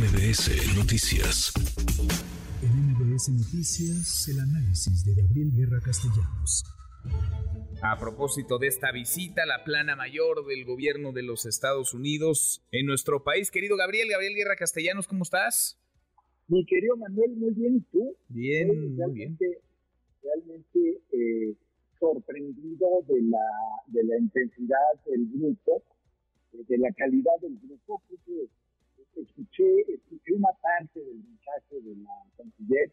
MBS Noticias. En MBS Noticias, el análisis de Gabriel Guerra Castellanos. A propósito de esta visita, la plana mayor del gobierno de los Estados Unidos en nuestro país, querido Gabriel, Gabriel Guerra Castellanos, ¿cómo estás? Mi querido Manuel, muy bien, ¿y tú? Bien, muy bien. Realmente eh, sorprendido de la, de la intensidad del grupo, de la calidad del grupo. Creo que escuché, escuché una parte del mensaje de la canciller,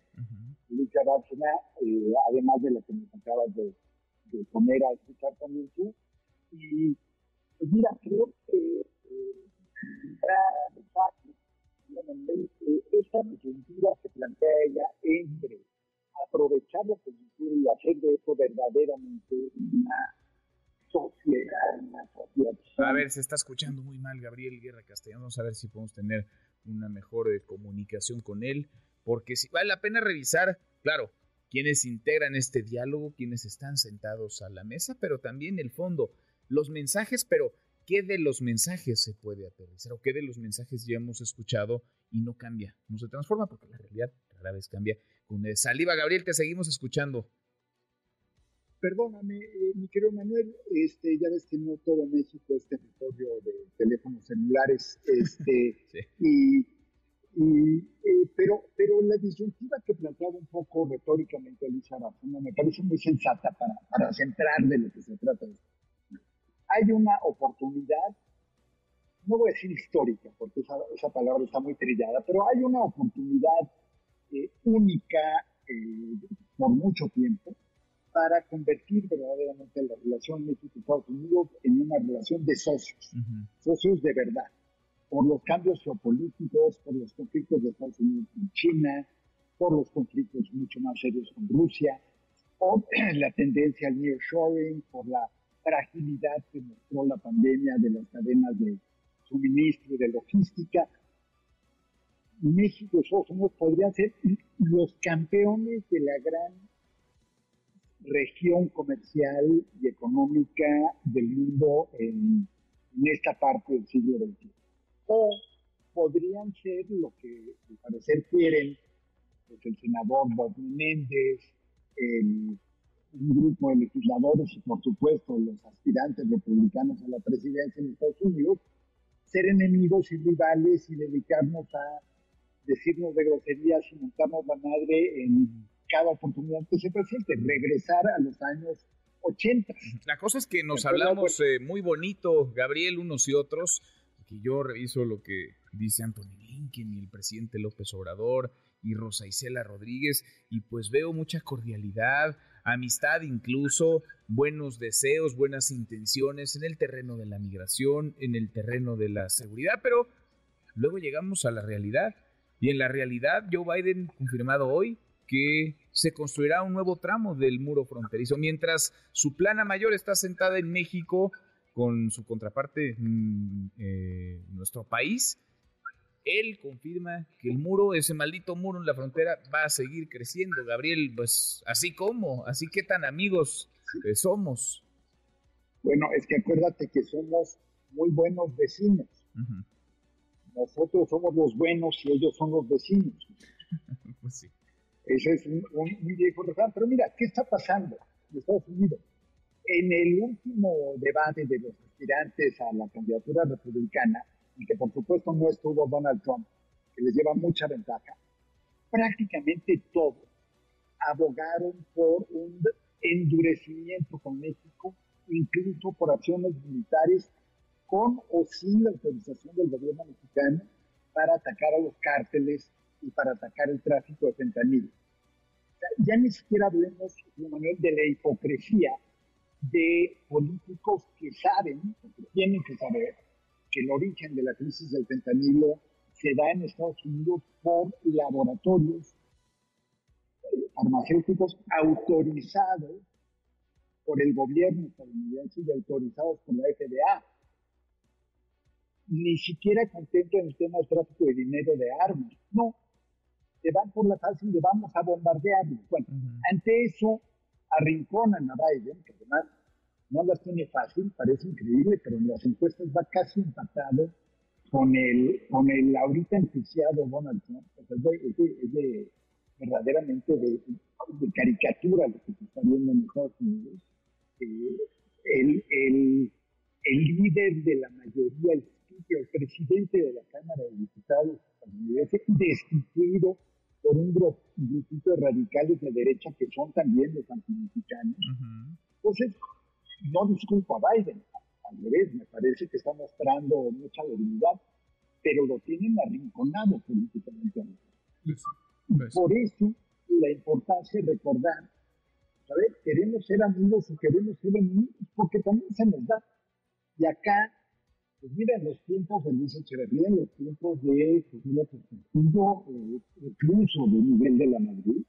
Lucha eh, además de la que nos acabas de, poner a escuchar también tú. Y pues mira, creo que eh, esta disyuntiva que plantea ella entre aprovechar la coyuntura y hacer de esto verdaderamente una sociedad. A ver, se está escuchando muy mal Gabriel Guerra Castellanos, vamos a ver si podemos tener una mejor eh, comunicación con él, porque si vale la pena revisar, claro, quienes integran este diálogo, quienes están sentados a la mesa, pero también el fondo, los mensajes, pero ¿qué de los mensajes se puede aterrizar o qué de los mensajes ya hemos escuchado y no cambia, no se transforma porque la realidad rara vez cambia? Con saliva, Gabriel, te seguimos escuchando. Perdóname, eh, mi querido Manuel, este, ya ves que no todo México es territorio de teléfonos celulares, este, y, eh, pero, pero la disyuntiva que planteaba un poco retóricamente Elisa Bárcena me parece muy sensata para, para centrar de lo que se trata. Hay una oportunidad, no voy a decir histórica, porque esa, esa palabra está muy trillada, pero hay una oportunidad eh, única por mucho tiempo para convertir verdaderamente la relación México-Estados Unidos en una relación de socios, socios de verdad, por los cambios geopolíticos, por los conflictos de Estados Unidos con China, por los conflictos mucho más serios con Rusia, por la tendencia al nearshoring, por la fragilidad que mostró la pandemia de las cadenas de suministro y de logística. México y Estados Unidos podrían ser los campeones de la gran región comercial y económica del mundo en, esta parte del siglo XXI. O podrían ser lo que al parecer quieren pues, el senador Bob Menéndez, un grupo de legisladores y por supuesto los aspirantes republicanos a la presidencia en Estados Unidos, ser enemigos y rivales y dedicarnos a decirnos de groserías y montarnos la madre en cada oportunidad que se presente, regresar a los años 80. La cosa es que nos hablamos eh, muy bonito, Gabriel, unos y otros, que yo reviso lo que dice Anthony Blinken y el presidente López Obrador y Rosa Isela Rodríguez, y pues veo mucha cordialidad, amistad incluso, buenos deseos, buenas intenciones en el terreno de la migración, en el terreno de la seguridad, pero luego llegamos a la realidad. Y en la realidad, Joe Biden, confirmado hoy, que se construirá un nuevo tramo del muro fronterizo, mientras su plana mayor está sentada en México con su contraparte mm, eh, nuestro país. Él confirma que el muro, ese maldito muro en la frontera, va a seguir creciendo. Gabriel, pues así como, así que tan amigos somos. Bueno, es que acuérdate que somos muy buenos vecinos. Nosotros somos los buenos y ellos son los vecinos. pues sí. Ese es un, un, viejo refrán. Pero mira, ¿qué está pasando en Estados Unidos? En el último debate de los aspirantes a la candidatura republicana, en que por supuesto no estuvo Donald Trump, que les lleva mucha ventaja, prácticamente todos abogaron por un endurecimiento con México, incluso por acciones militares con o sin la autorización del gobierno mexicano para atacar a los cárteles y para atacar el tráfico de fentanilo. Ya ni siquiera hablemos, de la hipocresía de políticos que saben, que tienen que saber, que el origen de la crisis del fentanilo se da en Estados Unidos por laboratorios farmacéuticos autorizados por el gobierno estadounidense y autorizados por la FDA. Ni siquiera contento en el tema del tráfico de dinero de armas. No, se van por la fácil de vamos a bombardearlo. Bueno, ante eso arrinconan a Biden, que además no las tiene fácil, parece increíble, pero en las encuestas va casi empatado con el, con el ahorita enjuiciado Donald Trump, es, de, verdaderamente de, caricatura lo que se está viendo en Estados Unidos. Eh, el, el, el, líder de la mayoría, el, el presidente de la Cámara de Diputados estadounidense, destituido por un grupito de radicales de derecha que son también los antimexicanos. Entonces, no disculpo a Biden, al revés, me parece que está mostrando mucha debilidad, pero lo tienen arrinconado políticamente. Pues, pues. Por eso, la importancia de recordar, ¿sabes? Queremos ser amigos y queremos ser enemigos, porque también se nos da. Y acá, pues mira, los tiempos de Luis Echeverría, en los tiempos de Jesús Portillo, eh, incluso de Miguel de la Madrid,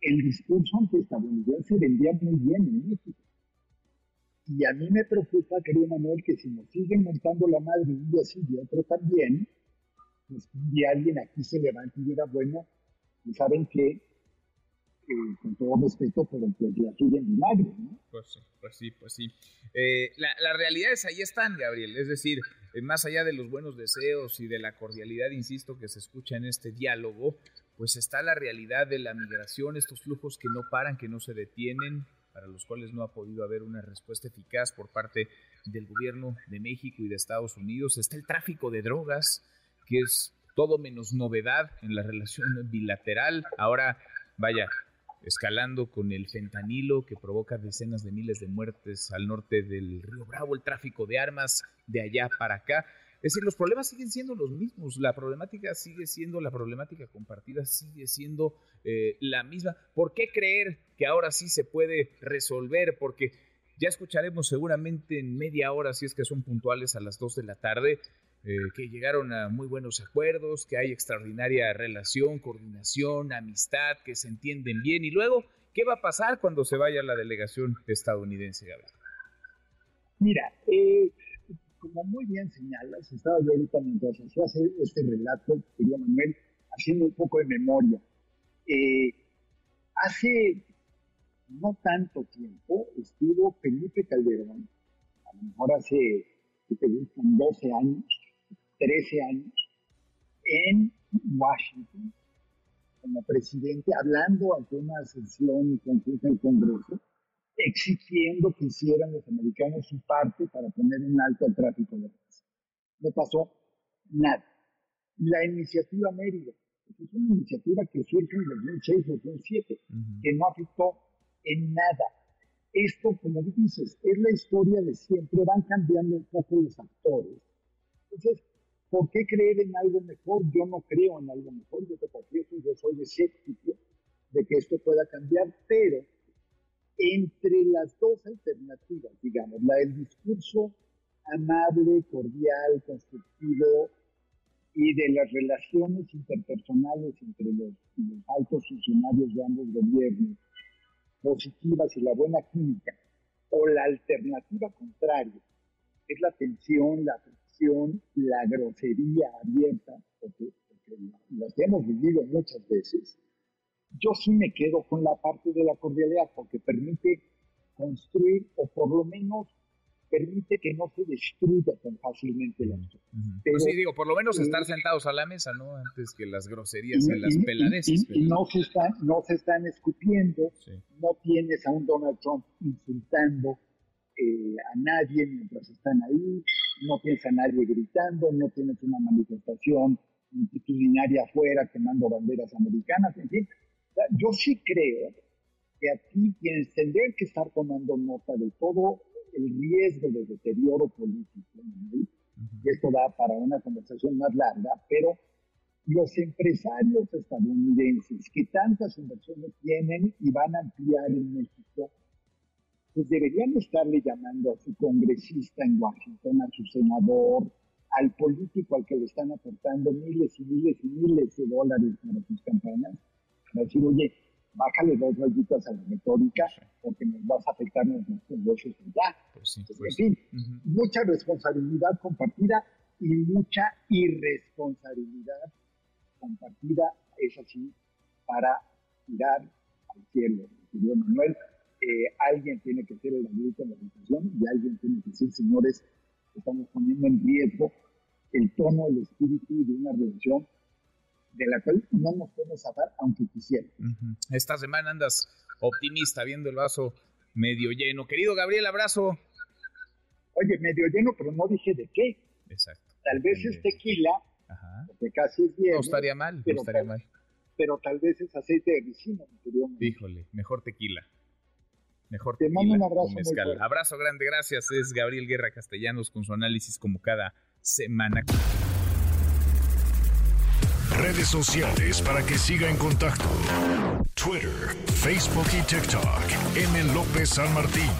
el discurso antiestadounidense vendía muy bien en México. Y a mí me preocupa, querido Manuel, que si nos siguen montando la madre un día sí y otro también, pues un día alguien aquí se levante y diga, bueno, y saben con todo respeto, pero pues la siguen vinagre, ¿no? Pues sí, pues sí, pues sí. Eh, la, las realidades ahí están, Gabriel, es decir, eh, más allá de los buenos deseos y de la cordialidad, insisto, que se escucha en este diálogo, pues está la realidad de la migración, estos flujos que no paran, que no se detienen, para los cuales no ha podido haber una respuesta eficaz por parte del gobierno de México y de Estados Unidos. Está el tráfico de drogas, que es todo menos novedad en la relación bilateral. Ahora, vaya, escalando con el fentanilo que provoca decenas de miles de muertes al norte del río Bravo, el tráfico de armas de allá para acá. Es decir, los problemas siguen siendo los mismos, la problemática sigue siendo, la problemática compartida sigue siendo eh, la misma. ¿Por qué creer que ahora sí se puede resolver? Porque ya escucharemos seguramente en media hora, si es que son puntuales a las 2 de la tarde, eh, que llegaron a muy buenos acuerdos, que hay extraordinaria relación, coordinación, amistad, que se entienden bien. Y luego, ¿qué va a pasar cuando se vaya la delegación estadounidense, Gabriel? Mira, eh, como muy bien señalas, estaba yo ahorita mientras hacía este relato, querido Manuel, haciendo un poco de memoria. Eh, hace no tanto tiempo estuvo Felipe Calderón, a lo mejor hace, te 12 años, 13 años, en Washington como presidente, hablando ante una sesión conjunta del Congreso, exigiendo que hicieran los americanos su parte para poner un alto al tráfico de armas. No pasó nada. La iniciativa Mérida, es una iniciativa que surge en 2006-2007, que no afectó en nada. Esto, como dices, es la historia de siempre, van cambiando un poco los actores. Entonces, ¿por qué creer en algo mejor? Yo no creo en algo mejor, yo te confieso, yo soy escéptico de que esto pueda cambiar, pero entre las dos alternativas, digamos, la del discurso amable, cordial, constructivo y de las relaciones interpersonales entre los, altos funcionarios de ambos gobiernos, positivas y la buena química, o la alternativa contraria, es la tensión, la la grosería abierta, porque, porque las hemos vivido muchas veces, yo sí me quedo con la parte de la cordialidad porque permite construir o por lo menos permite que no se destruya tan fácilmente la pues sí, digo, por lo menos estar sentados a la mesa, ¿no? Antes que las groserías y, las peladeces. Y, no, se están, no se están escupiendo, no tienes a un Donald Trump insultando eh, a nadie mientras están ahí, no tienes a nadie gritando, no tienes una manifestación multitudinaria afuera quemando banderas americanas, en fin, yo sí creo que aquí quienes tendrían que estar tomando nota de todo el riesgo de deterioro político, y esto da para una conversación más larga, pero los empresarios estadounidenses que tantas inversiones tienen y van a ampliar en México, pues deberían estarle llamando a su congresista en Washington, a su senador, al político al que le están aportando miles y miles y miles de dólares para sus campañas, decir, oye, bájale dos rayitas a la retórica porque nos vas a afectar nuestros negocios ya. Pues pues en fin, mucha responsabilidad compartida y mucha irresponsabilidad compartida, es así, para tirar al cielo. Querido Manuel, eh, alguien tiene que ser el adulto de la situación y alguien tiene que decir, señores, estamos poniendo en riesgo el tono, el espíritu de una relación de la cual no nos podemos zafar aunque quisiera. Esta semana andas optimista, viendo el vaso medio lleno. Querido Gabriel, abrazo. Oye, medio lleno, pero no dije de qué. Exacto. Tal vez es tequila, Ajá. porque casi es bien. No estaría mal, no estaría mal. Pero tal vez es aceite de ricino, Híjole, mejor tequila. Mejor Te. Mando un abrazo. abrazo grande, gracias. Es Gabriel Guerra Castellanos con su análisis como cada semana. Redes sociales para que siga en contacto: Twitter, Facebook y TikTok. M. López San Martín.